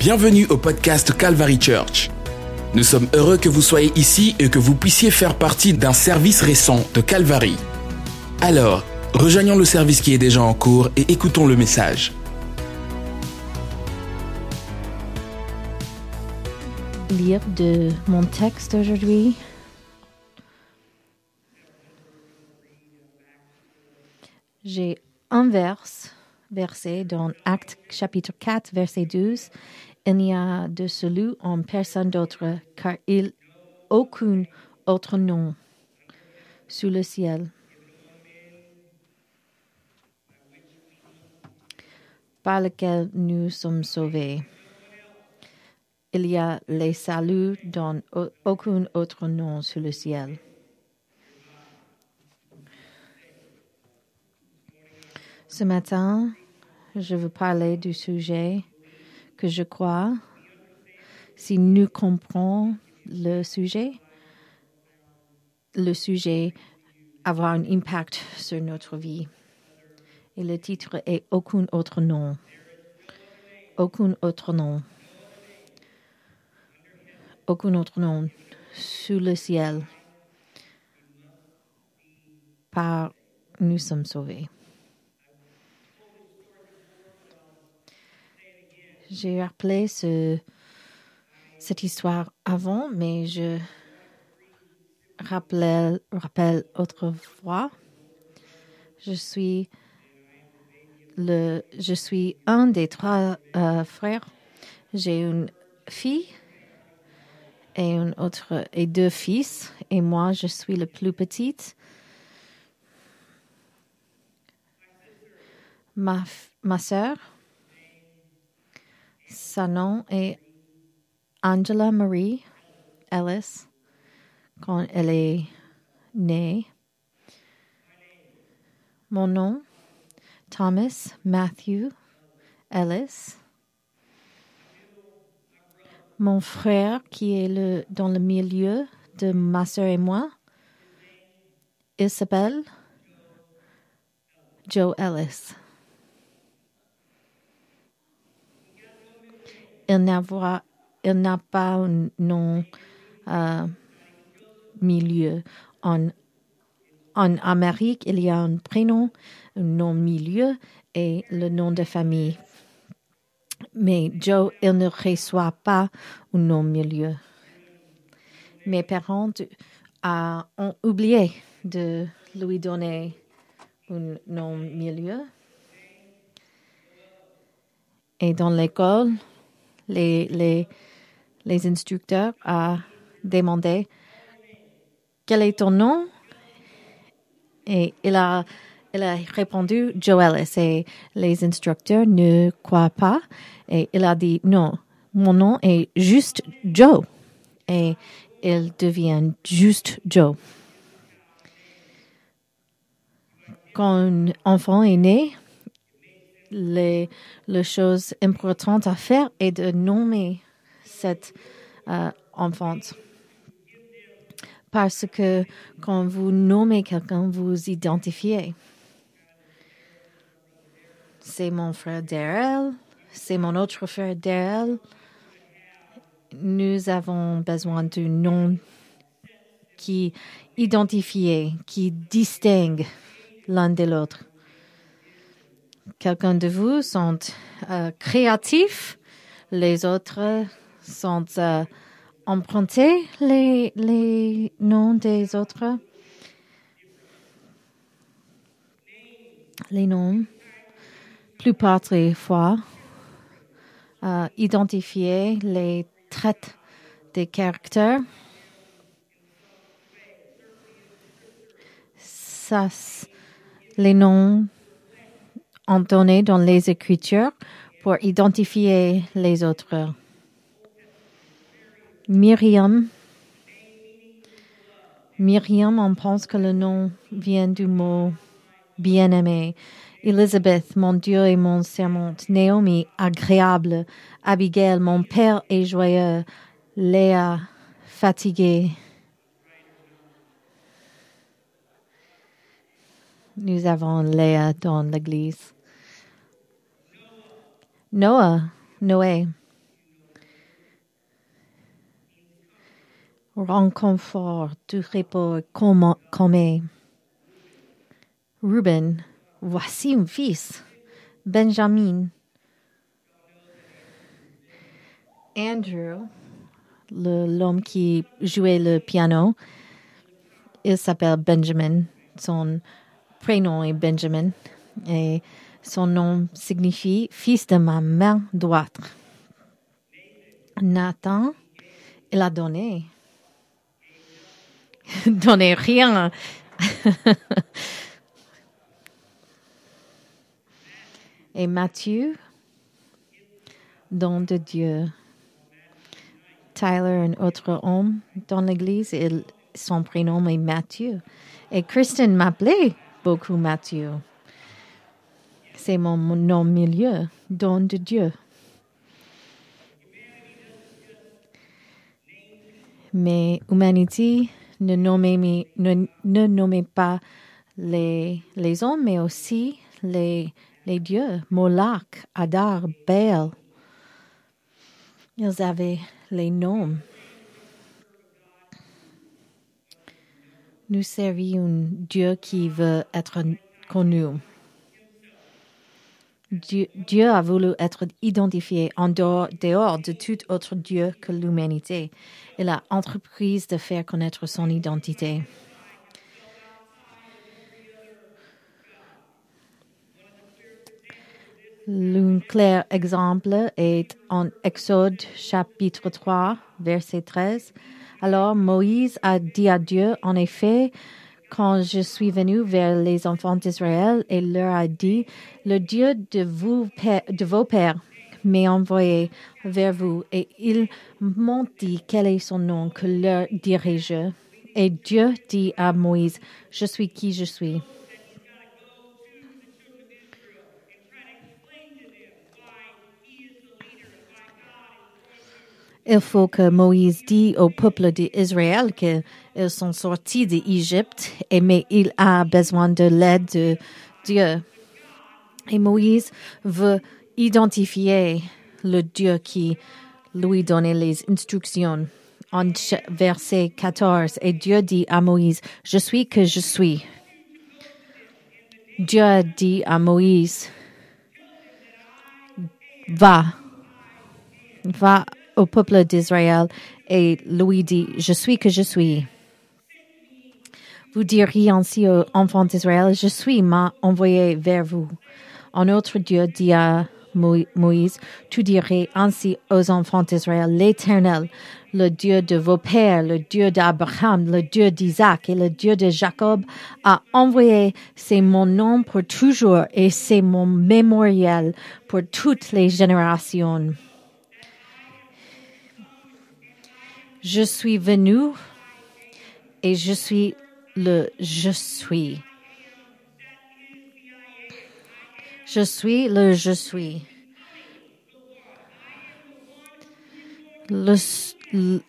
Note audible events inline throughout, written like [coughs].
Bienvenue au podcast Calvary Church. Nous sommes heureux que vous soyez ici et que vous puissiez faire partie d'un service récent de Calvary. Alors, rejoignons le service qui est déjà en cours et écoutons le message. lire de mon texte aujourd'hui. J'ai un vers, verset dans Acte chapitre 4, verset 12. Il n'y a de salut en personne d'autre, car il aucun autre nom sous le ciel. par lequel nous sommes sauvés. Il y a les saluts dans au- aucun autre nom sous le ciel. Ce matin, je veux parler du sujet que je crois, si nous comprenons le sujet, le sujet avoir un impact sur notre vie. Et le titre est Aucun autre nom. Aucun autre nom. Aucun autre nom sous le ciel. Par nous sommes sauvés. J'ai rappelé ce, cette histoire avant, mais je rappelle, autrefois. Je suis le, je suis un des trois euh, frères. J'ai une fille et une autre et deux fils et moi je suis le plus petite. Ma ma sœur, sa nom est Angela Marie Ellis quand elle est née. Mon nom Thomas Matthew Ellis. Mon frère qui est le, dans le milieu de ma soeur et moi, il s'appelle Joe Ellis. Il n'a pas- un nom euh, milieu. En, en Amérique, il y a un prénom, un nom milieu et le nom de famille. Mais Joe, il ne reçoit pas un nom milieu. Mes parents euh, ont oublié de lui donner un nom milieu. Et dans l'école, les, les, les instructeurs ont demandé quel est ton nom et il a, il a répondu Joelis et les instructeurs ne croient pas. Et il a dit non, mon nom est juste Joe. Et il devient juste Joe. Quand un enfant est né, les, choses importantes à faire est de nommer cette euh, enfante parce que quand vous nommez quelqu'un, vous identifiez. C'est mon frère Daryl, c'est mon autre frère Daryl. Nous avons besoin d'un nom qui identifie, qui distingue l'un de l'autre. Quelqu'un de vous sont euh, créatifs, les autres sont euh, emprunter les, les noms des autres, les noms, plupart des fois, euh, identifier les traits des caractères. Ça, les noms ont dans les écritures pour identifier les autres. Myriam. Myriam, on pense que le nom vient du mot bien-aimé. Elizabeth, mon Dieu et mon sermante. Naomi, agréable. Abigail, mon père est joyeux. Léa, fatiguée. Nous avons Léa dans l'église. Noah, Noé. Renconfort du repos comme, Ruben, voici un fils. Benjamin. Andrew, l'homme qui jouait le piano, il s'appelle Benjamin. Son prénom est Benjamin son nom signifie fils de ma main droite. Nathan, il a donné. [laughs] donné rien. [laughs] et Matthieu, don de Dieu. Tyler, un autre homme dans l'église, son prénom est Mathieu. Et Kristen m'appelait beaucoup Mathieu. C'est mon nom milieu, don de Dieu. Mais humanité ne nommez, pas les, hommes, mais aussi les, dieux, Moloch, Adar, Baal. Ils avaient les noms. Nous servons un Dieu qui veut être connu. Dieu, a voulu être identifié en dehors, dehors, de tout autre Dieu que l'humanité. Il a entrepris de faire connaître son identité. L'un clair exemple est en Exode chapitre 3, verset 13. Alors Moïse a dit à Dieu, en effet, quand je suis venu vers les enfants d'Israël et leur a dit, le Dieu de, vos pères m'a envoyé vers vous et ils m'ont dit quel est son nom, que leur dirai-je. Et Dieu dit à Moïse, je suis qui je suis. Il faut que Moïse dise au peuple d'Israël qu'ils sont sortis d'Égypte, mais il a besoin de l'aide de Dieu. Et Moïse veut identifier le Dieu qui lui donnait les instructions. En verset 14, et Dieu dit à Moïse, je suis que je suis. Dieu dit à Moïse, va, va au peuple d'Israël et lui dit, je suis que je suis. Vous diriez ainsi aux enfants d'Israël, je suis m'a envoyé vers vous. Un autre Dieu dit à Moïse, tu dirais ainsi aux enfants d'Israël, l'Éternel, le Dieu de vos pères, le Dieu d'Abraham, le Dieu d'Isaac et le Dieu de Jacob, a envoyé, c'est mon nom pour toujours et c'est mon mémorial pour toutes les générations. Je suis venu et je suis le je suis. Je suis le je suis.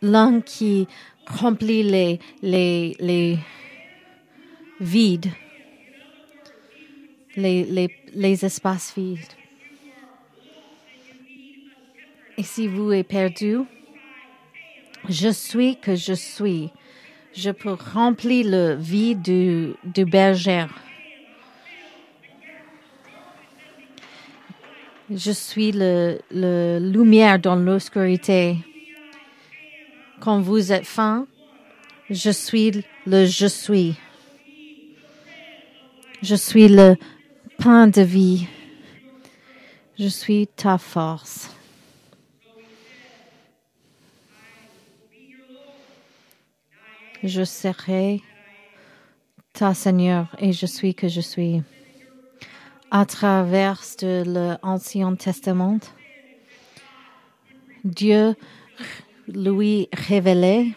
L'un qui remplit les, les, les vides, les, les, les espaces vides. Et si vous êtes perdu, je suis que je suis. Je peux remplir le vide du, du berger. Je suis le, le lumière dans l'obscurité. Quand vous êtes faim, je suis le je suis. Je suis le pain de vie. Je suis ta force. Je serai ta Seigneur et je suis que je suis. À travers l'Ancien Testament, Dieu lui révélait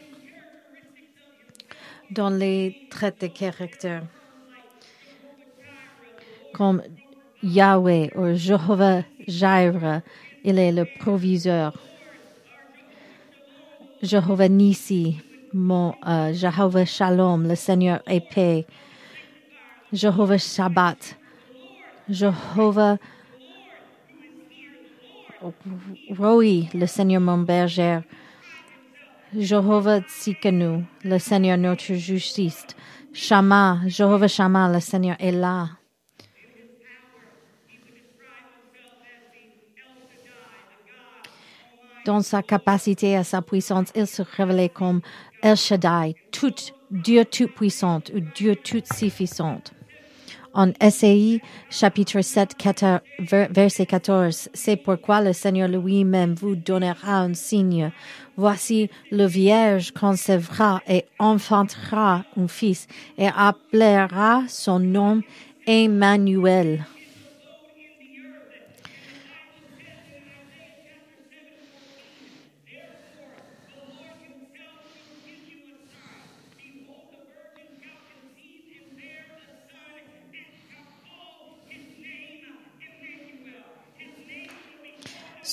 dans les traits de caractère comme Yahweh ou Jehovah Jireh, il est le proviseur. Jehovah Nissi, mon euh, Jehovah Shalom, le Seigneur paix. Jehovah Shabbat, Jehovah Roi, le Seigneur mon berger. Jéhovah Tsikanu, le Seigneur notre justice. Shama, Jéhovah Shama, le Seigneur est là. Dans sa capacité et sa puissance, il se révélait comme El Shaddai, tout, Dieu tout-puissant ou Dieu tout-suffisant. En SAI, chapitre 7, 14, verset 14, c'est pourquoi le Seigneur lui-même vous donnera un signe. Voici, le Vierge concevra et enfantera un fils et appellera son nom Emmanuel.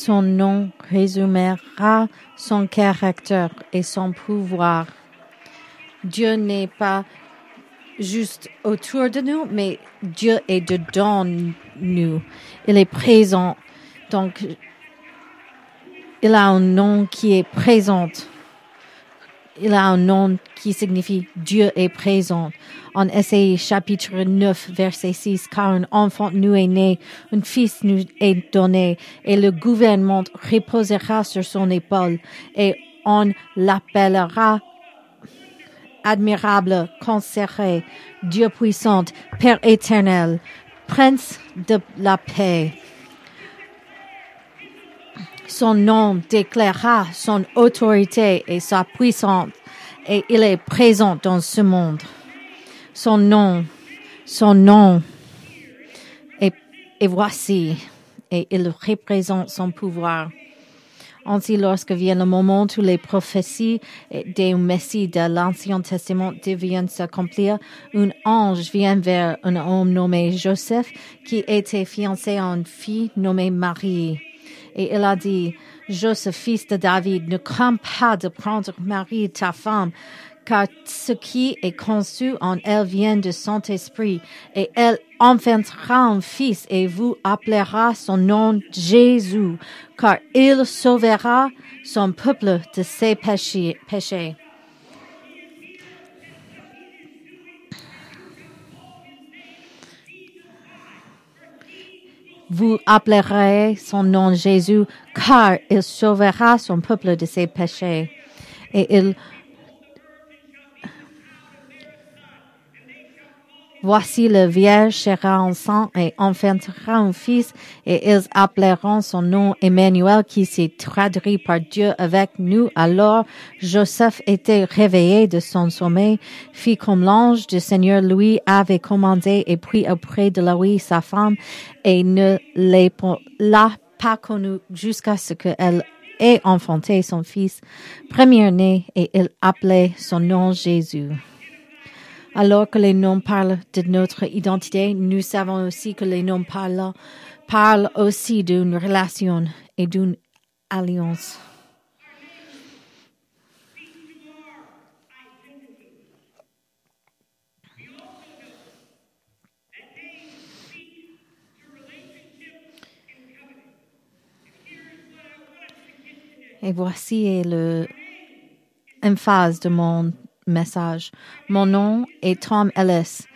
Son nom résumera son caractère et son pouvoir. Dieu n'est pas juste autour de nous, mais Dieu est dedans nous. Il est présent. Donc, il a un nom qui est présent. Il a un nom qui signifie Dieu est présent. En Essai chapitre 9, verset 6, car un enfant nous est né, un fils nous est donné, et le gouvernement reposera sur son épaule, et on l'appellera admirable, conseiller, Dieu puissant, Père éternel, Prince de la paix. Son nom déclarera son autorité et sa puissance, et il est présent dans ce monde. Son nom, son nom, et, et voici, et il représente son pouvoir. Ainsi, lorsque vient le moment où les prophéties des Messie de l'Ancien Testament deviennent s'accomplir, un ange vient vers un homme nommé Joseph qui était fiancé à une fille nommée Marie. Et il a dit, Joseph, fils de David, ne crains pas de prendre Marie, ta femme, car ce qui est conçu en elle vient de Saint-Esprit, et elle enfantera un fils, et vous appellera son nom Jésus, car il sauvera son peuple de ses péchés. Vous appellerez son nom Jésus, car il sauvera son peuple de ses péchés. Et il Voici le vierge sera enceinte et enfantera un fils, et ils appelleront son nom Emmanuel, qui s'est traduit par Dieu avec nous. Alors Joseph était réveillé de son sommeil, fit comme l'ange du Seigneur lui avait commandé, et prit auprès de Louis sa femme, et ne l'a pas connue jusqu'à ce qu'elle ait enfanté son fils premier-né, et il appelait son nom Jésus. Alors que les noms parlent de notre identité, nous savons aussi que les noms parlent, parlent aussi d'une relation et d'une alliance. Et voici le de mon message. Mon nom est Tom Ellis.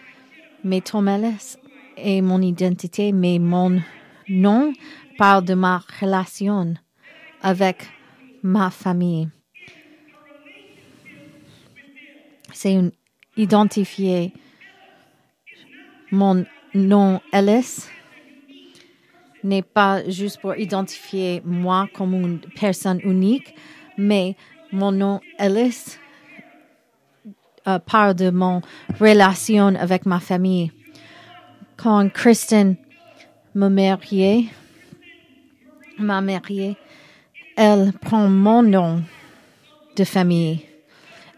Mais Tom Ellis est mon identité, mais mon nom parle de ma relation avec ma famille. C'est une identifié. Mon nom Ellis n'est pas juste pour identifier moi comme une personne unique, mais mon nom Ellis euh, part de mon relation avec ma famille. Quand Kristen me mariait, m'a mariée, elle prend mon nom de famille.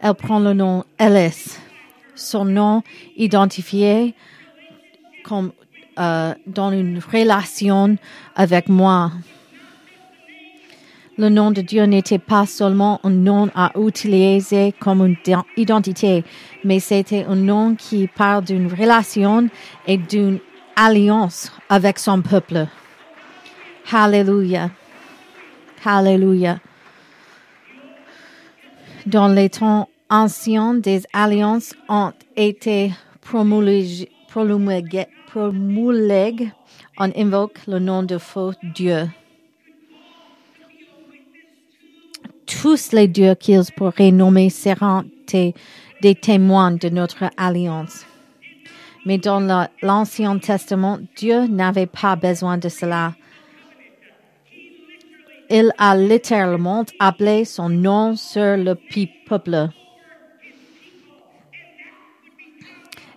Elle prend le nom Ellis, son nom identifié comme euh, dans une relation avec moi. Le nom de Dieu n'était pas seulement un nom à utiliser comme une identité, mais c'était un nom qui parle d'une relation et d'une alliance avec son peuple. Hallelujah. Hallelujah. Dans les temps anciens, des alliances ont été promulguées, promulguées, promulguées. On invoque le nom de faux dieux. Tous les dieux qu'ils pourraient nommer seront des, témoins de notre alliance. Mais dans la- l'Ancien Testament, Dieu n'avait pas besoin de cela. Il a littéralement appelé son nom sur le peuple.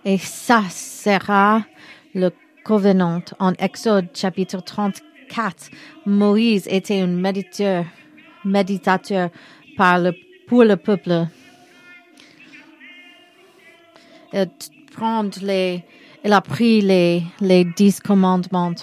Et ça sera le covenant. En Exode chapitre 34, Moïse était un méditeur, méditateur pour le peuple. Il, a pris les, dix commandements.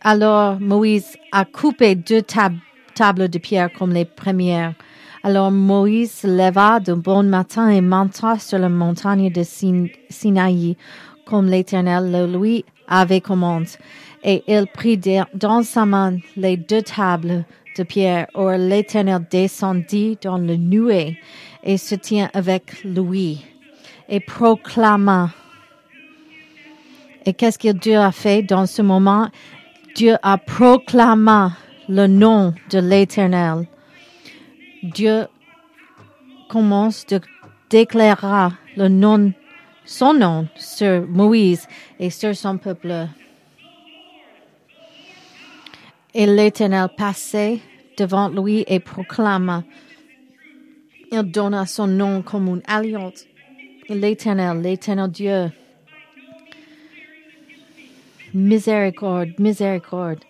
Alors Moïse a coupé deux tab- tables de pierre comme les premières. Alors Moïse se leva de bon matin et monta sur la montagne de Sin- Sinaï, comme l'Éternel lui avait commandé. Et il prit dans sa main les deux tables de pierre. Or l'Éternel descendit dans le nuée et se tient avec lui et proclama. Et qu'est-ce que Dieu a fait dans ce moment? Dieu a proclamé le nom de l'Éternel. Dieu commence de déclarer le nom, son nom sur Moïse et sur son peuple. Et l'Éternel passait devant lui et proclama. Il donna son nom comme une alliance. L'Éternel, l'Éternel Dieu. Miséricorde, miséricorde.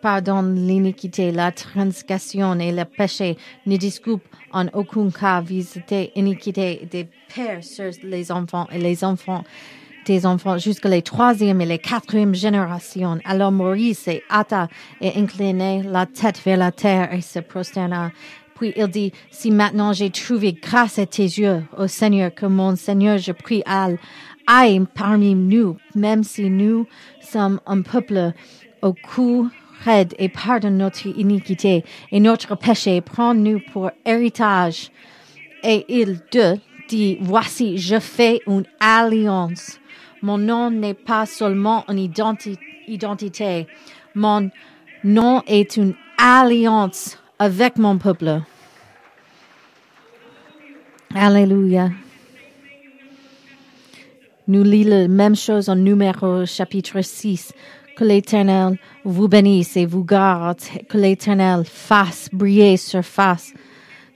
Pardonne l'iniquité, la transgression et le péché. Ne discoupe en aucun cas visiter iniquité des pères sur les enfants et les enfants des enfants jusqu'à les troisième et les quatrième générations. Alors Maurice s'est hâta et incliné la tête vers la terre et se prosterna. Puis il dit, si maintenant j'ai trouvé grâce à tes yeux, ô Seigneur, que mon Seigneur, je prie, al- aille parmi nous, même si nous sommes un peuple au cou raide et pardonne notre iniquité et notre péché, prends-nous pour héritage. Et il de dit, voici, je fais une alliance. Mon nom n'est pas seulement une identi- identité. Mon nom est une alliance avec mon peuple. Alléluia. Nous lisons la même chose en numéro chapitre 6. Que l'Éternel vous bénisse et vous garde. Que l'Éternel fasse briller sur face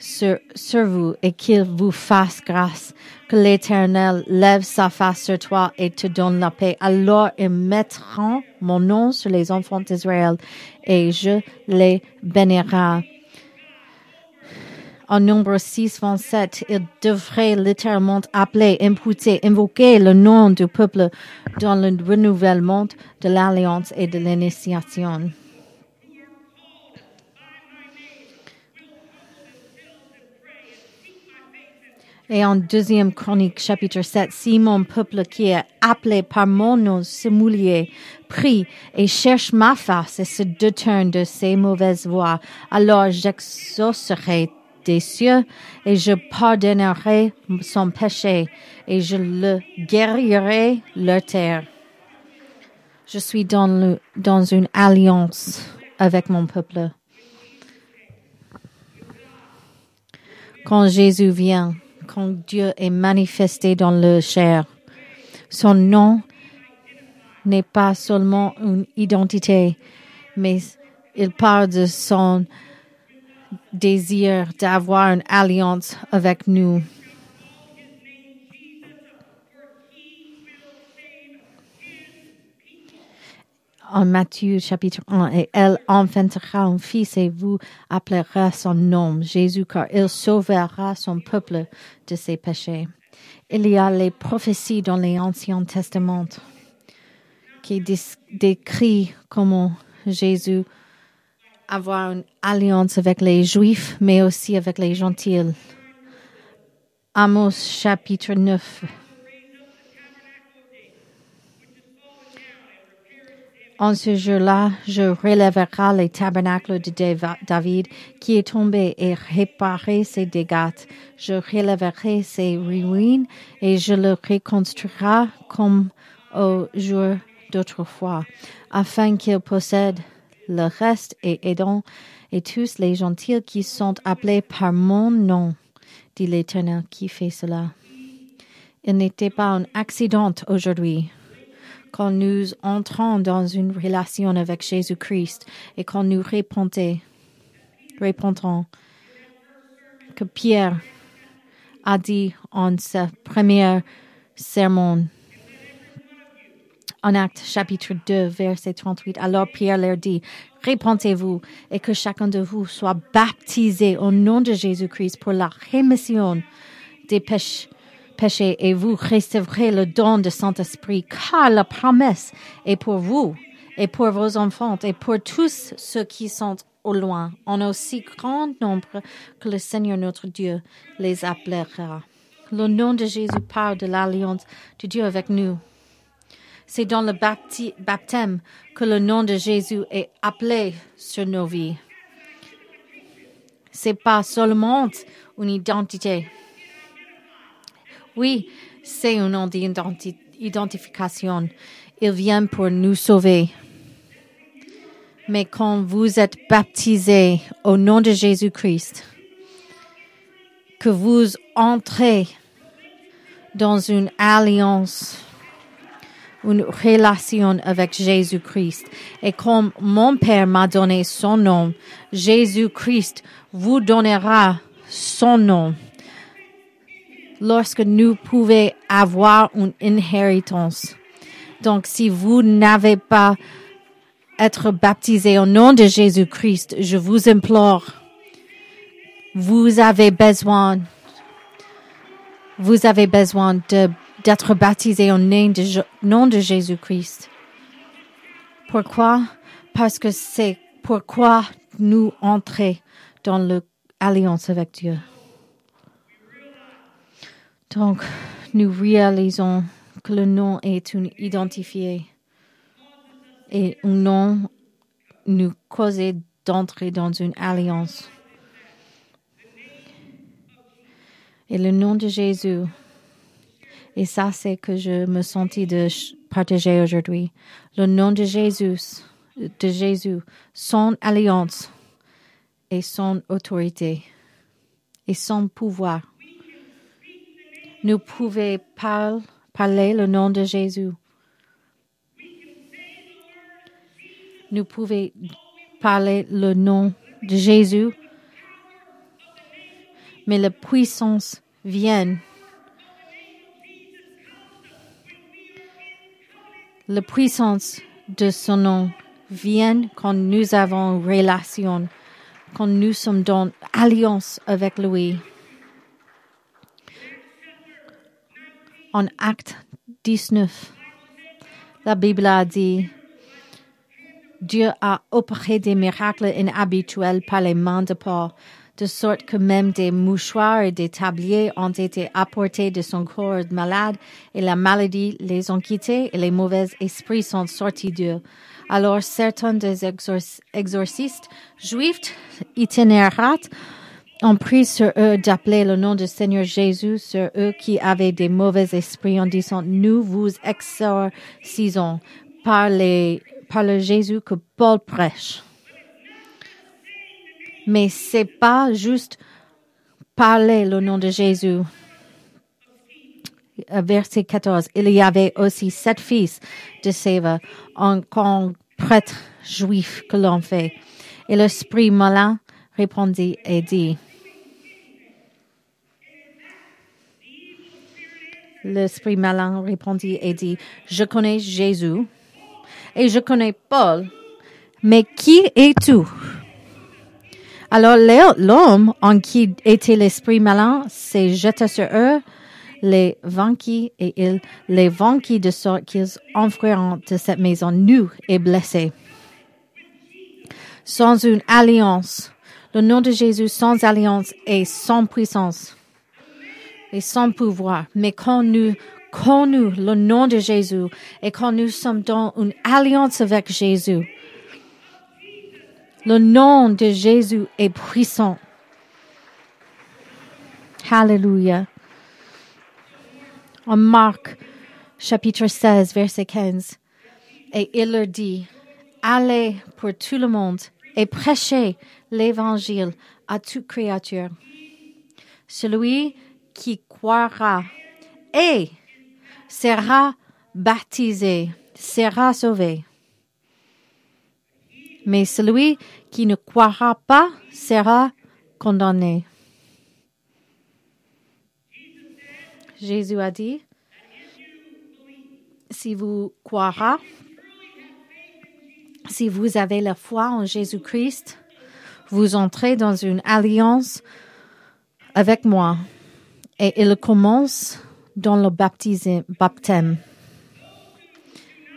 sur, sur vous et qu'il vous fasse grâce. Que l'Éternel lève sa face sur toi et te donne la paix. Alors ils mettront mon nom sur les enfants d'Israël et je les bénirai. En nombre 6, 27, il devrait littéralement appeler, imputer, invoquer le nom du peuple dans le renouvellement de l'alliance et de l'initiation. Et en deuxième chronique, chapitre 7, si mon peuple qui est appelé par mon nom se mouiller, prie et cherche ma face et se détourne de ses mauvaises voies, alors j'exaucerai des cieux et je pardonnerai son péché et je le guérirai leur terre. Je suis dans, le, dans une alliance avec mon peuple. Quand Jésus vient, quand Dieu est manifesté dans le chair, son nom n'est pas seulement une identité, mais il parle de son désir d'avoir une alliance avec nous. En Matthieu chapitre 1, et elle enfantera un fils et vous appellerez son nom Jésus car il sauvera son peuple de ses péchés. Il y a les prophéties dans les Anciens Testaments qui décrit comment Jésus avoir une alliance avec les Juifs, mais aussi avec les gentils. Amos chapitre 9. En ce jour-là, je relèverai les tabernacles de David qui est tombé et réparerai ses dégâts. Je relèverai ses ruines et je le reconstruirai comme au jour d'autrefois, afin qu'il possède le reste et aidant et tous les gentils qui sont appelés par mon nom, dit l'Éternel qui fait cela. Il n'était pas un accident aujourd'hui quand nous entrons dans une relation avec Jésus-Christ et quand nous répondons, répondons que Pierre a dit en sa première sermon en Acte chapitre 2, verset 38. Alors Pierre leur dit, répentez-vous et que chacun de vous soit baptisé au nom de Jésus-Christ pour la rémission des péchés péché et vous recevrez le don de Saint-Esprit, car la promesse est pour vous et pour vos enfants et pour tous ceux qui sont au loin, en aussi grand nombre que le Seigneur notre Dieu les appellera. Le nom de Jésus parle de l'alliance de Dieu avec nous. C'est dans le baptême que le nom de Jésus est appelé sur nos vies. C'est pas seulement une identité, oui, c'est un nom d'identification. Il vient pour nous sauver. Mais quand vous êtes baptisé au nom de Jésus-Christ, que vous entrez dans une alliance, une relation avec Jésus-Christ. Et comme mon Père m'a donné son nom, Jésus-Christ vous donnera son nom lorsque nous pouvons avoir une inhéritance. Donc, si vous n'avez pas être baptisé au nom de Jésus-Christ, je vous implore, vous avez besoin, vous avez besoin d'être baptisé au nom de, nom de Jésus-Christ. Pourquoi? Parce que c'est pourquoi nous entrons dans l'alliance avec Dieu. Donc, nous réalisons que le nom est une identifié et un nom nous cause d'entrer dans une alliance. Et le nom de Jésus, et ça c'est que je me sentis de partager aujourd'hui, le nom de Jésus, de Jésus, son alliance et son autorité et son pouvoir nous pouvons parler le nom de Jésus. Nous pouvons parler le nom de Jésus, mais la puissance vient. La puissance de son nom vient quand nous avons une relation, quand nous sommes dans alliance avec lui. En acte 19, la Bible a dit, Dieu a opéré des miracles inhabituels par les mains de Paul, de sorte que même des mouchoirs et des tabliers ont été apportés de son corps malade, et la maladie les ont quittés, et les mauvais esprits sont sortis d'eux. Alors certains des exorcistes juifs itinéraires ont pris sur eux d'appeler le nom du Seigneur Jésus sur eux qui avaient des mauvais esprits en disant, nous vous exorcisons par, le Jésus que Paul prêche. Mais c'est pas juste parler le nom de Jésus. Verset 14. Il y avait aussi sept fils de Séva, grand prêtre juif que l'on fait. Et l'esprit malin répondit et dit, L'esprit malin répondit et dit, je connais Jésus et je connais Paul, mais qui es-tu? Alors l'homme en qui était l'esprit malin s'est jeté sur eux, les vainquit et il les vainquit de sorte qu'ils enfuiront de cette maison nus et blessés. Sans une alliance, le nom de Jésus sans alliance et sans puissance et sans pouvoir. Mais quand nous connu le nom de Jésus et quand nous sommes dans une alliance avec Jésus, le nom de Jésus est puissant. Hallelujah. En Marc, chapitre 16, verset 15, et il leur dit, allez pour tout le monde et prêchez l'évangile à toute créature. Celui qui croira et sera baptisé sera sauvé. Mais celui qui ne croira pas sera condamné. Jésus a dit, si vous croirez, si vous avez la foi en Jésus-Christ, vous entrez dans une alliance avec moi. Et il commence dans le baptême.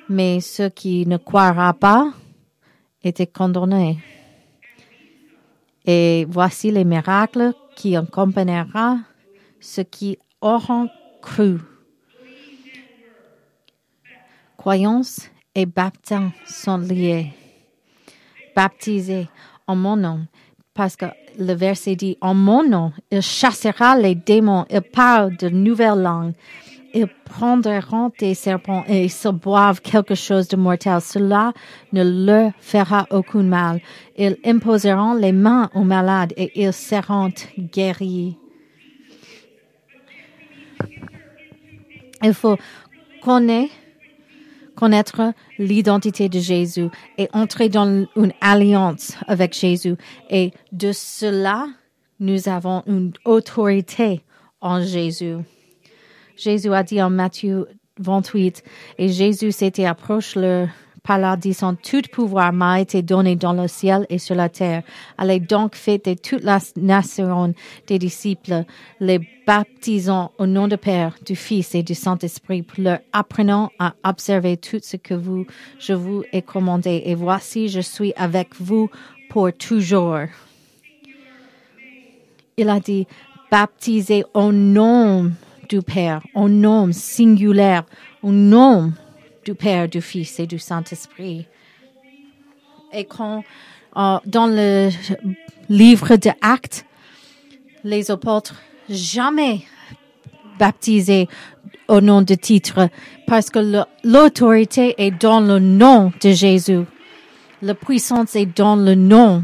Mais ceux qui ne croiront pas étaient condamnés. Et voici les miracles qui accompagnera ceux qui auront cru. Croyance et baptême sont liés. Baptisé en mon nom, parce que le verset dit, en mon nom, il chassera les démons, il parle de nouvelles langues, ils prendront des serpents et se boivent quelque chose de mortel. Cela ne leur fera aucun mal. Ils imposeront les mains aux malades et ils seront guéris. Il faut connaître connaître l'identité de Jésus et entrer dans une alliance avec Jésus. Et de cela, nous avons une autorité en Jésus. Jésus a dit en Matthieu 28, et Jésus s'était approché le par disant, tout pouvoir m'a été donné dans le ciel et sur la terre. Allez donc faites de toute la nation des disciples, les baptisant au nom du Père, du Fils et du Saint-Esprit, leur apprenant à observer tout ce que vous, je vous ai commandé. Et voici, je suis avec vous pour toujours. Il a dit, baptisez au nom du Père, au nom singulier, au nom du Père, du Fils et du Saint-Esprit. Et quand euh, dans le livre de Actes, les apôtres jamais baptisés au nom de titre parce que l'autorité est dans le nom de Jésus. La puissance est dans le nom.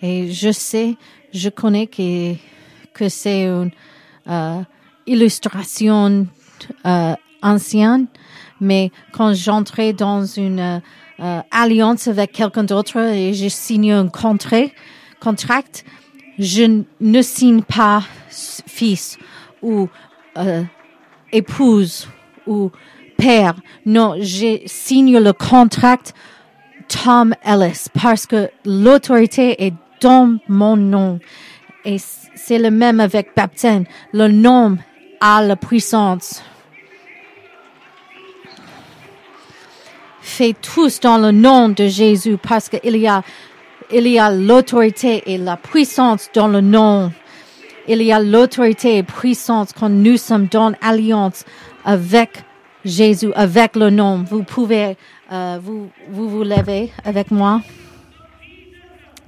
Et je sais, je connais que, que c'est une euh, illustration euh, ancienne, mais quand j'entrais dans une euh, alliance avec quelqu'un d'autre et je signe un contrat, contract, je ne signe pas fils ou euh, épouse ou père. Non, je signe le contrat Tom Ellis parce que l'autorité est dans mon nom. Et c'est le même avec baptême. Le nom a la puissance. Faites tous dans le nom de Jésus parce qu'il y a, il y a l'autorité et la puissance dans le nom. Il y a l'autorité et puissance quand nous sommes dans alliance avec Jésus, avec le nom. Vous pouvez, euh, vous, vous vous levez avec moi.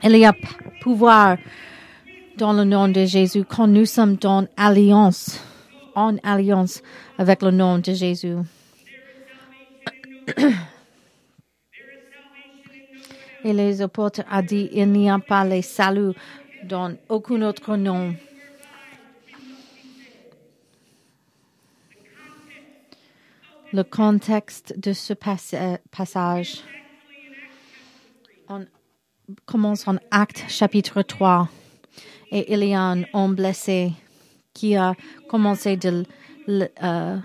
Il y a pouvoir dans le nom de Jésus quand nous sommes dans alliance en alliance avec le nom de Jésus. [coughs] Et les apôtres ont dit, il n'y a pas les saluts dans aucun autre nom. Le contexte de ce passage commence en Acte chapitre 3 et il y a un homme blessé qui a commencé de euh,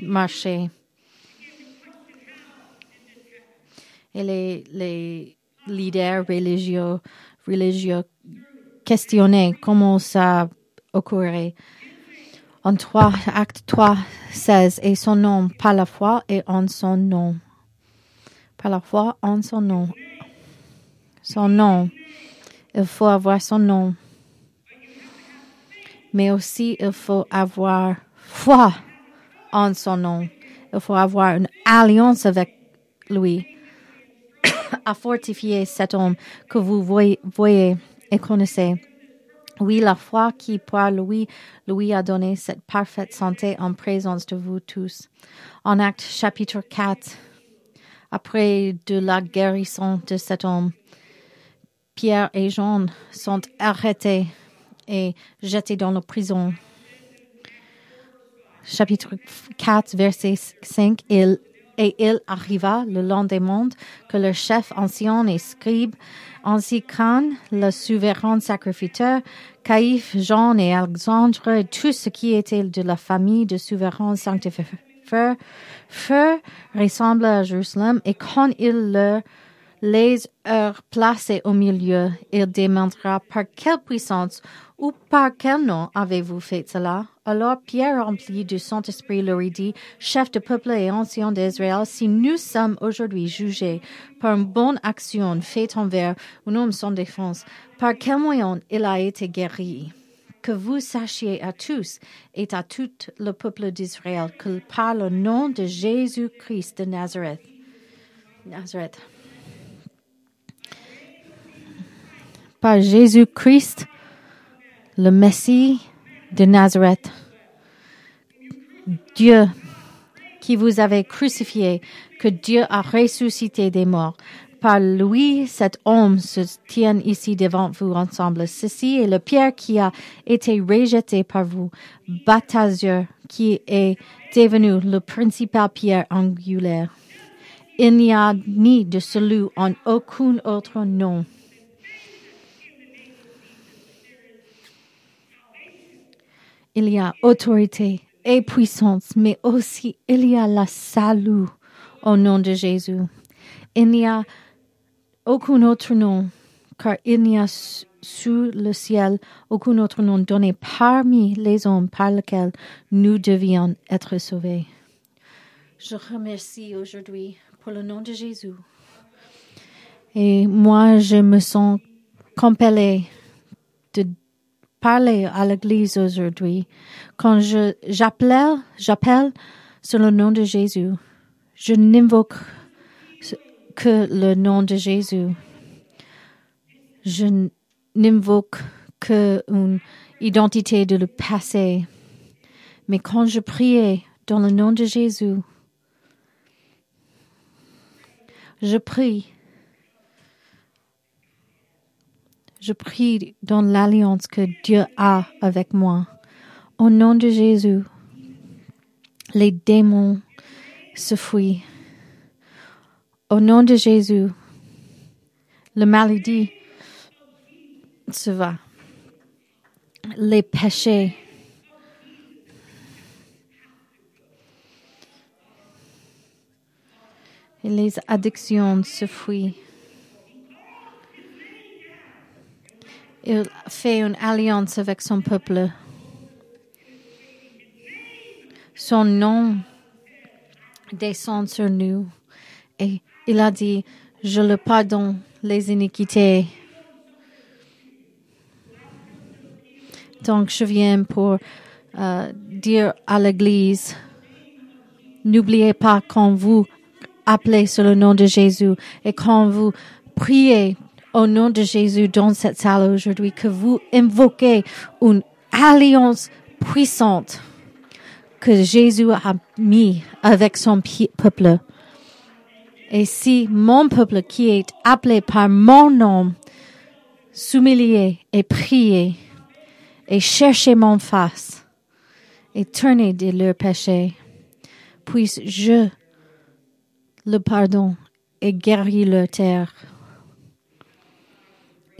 marcher. Et les, les leaders religieux, religieux questionnaient comment ça occurrait. En 3, acte 3, 16, et son nom par la foi et en son nom. Par la foi en son nom. Son nom. Il faut avoir son nom. Mais aussi il faut avoir foi en son nom. Il faut avoir une alliance avec lui [coughs] à fortifier cet homme que vous voyez, voyez et connaissez. Oui, la foi qui par lui, lui a donné cette parfaite santé en présence de vous tous. En acte chapitre 4, après de la guérison de cet homme, Pierre et Jean sont arrêtés et jetés dans la prison. Chapitre 4, verset 5, il, et il arriva le lendemain que le chef ancien et scribe, ainsi qu'un, le souverain sacrificateur, Caïphe, Jean et Alexandre, et tout ce qui était de la famille de souverain sanctificateur, furent ressemblés à Jérusalem, et quand il leur les heures placées au milieu, il demandera par quelle puissance ou par quel nom avez-vous fait cela? Alors Pierre, rempli du Saint-Esprit, leur dit, chef de peuple et ancien d'Israël, si nous sommes aujourd'hui jugés par une bonne action faite envers un homme sans défense, par quel moyen il a été guéri? Que vous sachiez à tous et à tout le peuple d'Israël que par le nom de Jésus-Christ de Nazareth, Nazareth, par Jésus-Christ, le Messie de Nazareth. Dieu qui vous avez crucifié, que Dieu a ressuscité des morts. Par lui, cet homme se tient ici devant vous ensemble. Ceci est le pierre qui a été rejeté par vous, baptiseur, qui est devenu le principal pierre angulaire. Il n'y a ni de salut en aucun autre nom. Il y a autorité et puissance, mais aussi il y a la salut au nom de Jésus. Il n'y a aucun autre nom, car il n'y a sous le ciel aucun autre nom donné parmi les hommes par lequel nous devions être sauvés. Je remercie aujourd'hui pour le nom de Jésus. Et moi, je me sens compellée de parler à l'Église aujourd'hui. Quand je j'appelle, j'appelle sur le nom de Jésus, je n'invoque que le nom de Jésus. Je n'invoque que une identité de le passé. Mais quand je priais dans le nom de Jésus, je prie Je prie dans l'alliance que Dieu a avec moi. Au nom de Jésus, les démons se fuient. Au nom de Jésus, le maladie se va. Les péchés et les addictions se fuient. Il fait une alliance avec son peuple. Son nom descend sur nous et il a dit, je le pardonne les iniquités. Donc je viens pour euh, dire à l'Église, n'oubliez pas quand vous appelez sur le nom de Jésus et quand vous priez au nom de Jésus dans cette salle aujourd'hui, que vous invoquez une alliance puissante que Jésus a mis avec son peuple. Et si mon peuple qui est appelé par mon nom s'humilier et prier et chercher mon face et tourner de leurs péchés, puisse je le pardon et guérir leur terre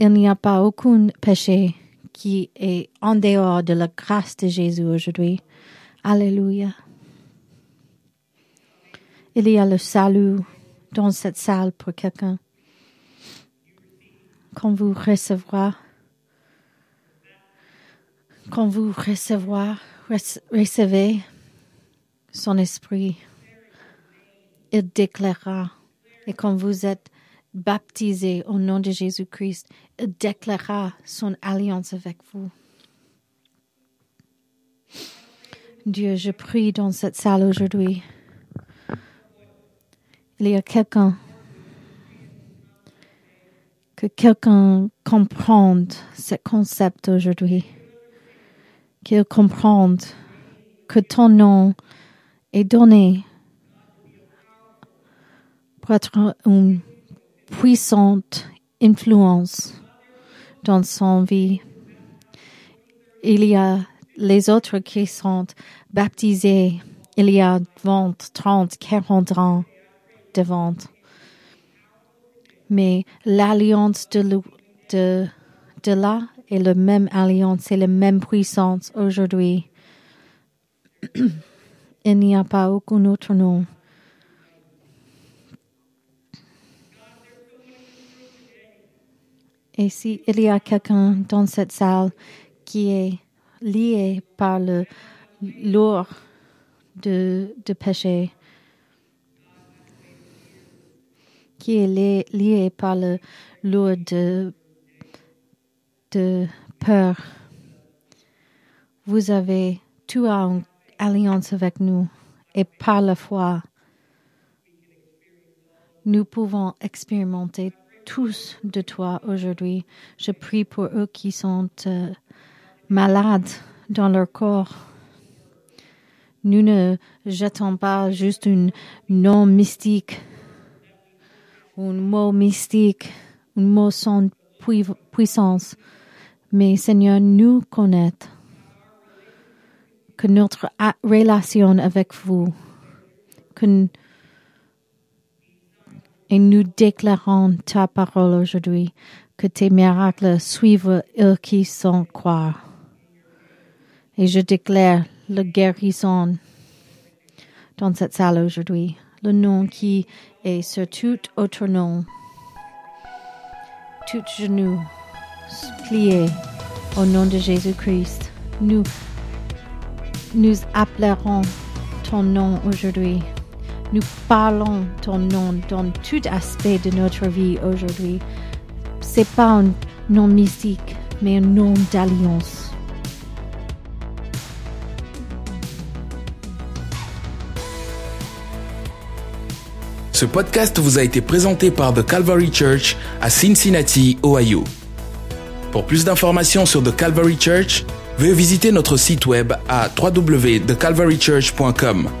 il n'y a pas aucun péché qui est en dehors de la grâce de Jésus aujourd'hui. Alléluia. Il y a le salut dans cette salle pour quelqu'un. Quand vous recevrez, quand vous recevrez, recevez son esprit, il déclarera. Et quand vous êtes baptisé au nom de Jésus-Christ, il déclara son alliance avec vous. Dieu, je prie dans cette salle aujourd'hui. Il y a quelqu'un que quelqu'un comprenne ce concept aujourd'hui, qu'il comprenne que ton nom est donné pour être une puissante influence dans son vie. Il y a les autres qui sont baptisés il y a 20, 30, 40 ans devant. Mais l'alliance de, de, de là est la même alliance, c'est la même puissance aujourd'hui. [clears throat] Il n'y a pas aucun autre nom. Et s'il y a quelqu'un dans cette salle qui est lié par le lourd de, de péché, qui est lié, par le lourd de, de peur, vous avez tout en alliance avec nous et par la foi, nous pouvons expérimenter tous de toi aujourd'hui. Je prie pour eux qui sont euh, malades dans leur corps. Nous ne jetons pas juste une nom mystique, un mot mystique, un mot sans puissance, mais Seigneur, nous connaître que notre relation avec vous, que et nous déclarons ta parole aujourd'hui, que tes miracles suivent eux qui sont croire. Et je déclare le guérison dans cette salle aujourd'hui, le nom qui est sur tout autre nom. Tout genou plié au nom de Jésus-Christ. Nous, nous appellerons ton nom aujourd'hui. Nous parlons ton nom dans tout aspect de notre vie aujourd'hui. C'est pas un nom mystique, mais un nom d'alliance. Ce podcast vous a été présenté par The Calvary Church à Cincinnati, Ohio. Pour plus d'informations sur The Calvary Church, veuillez visiter notre site web à www.thecalvarychurch.com.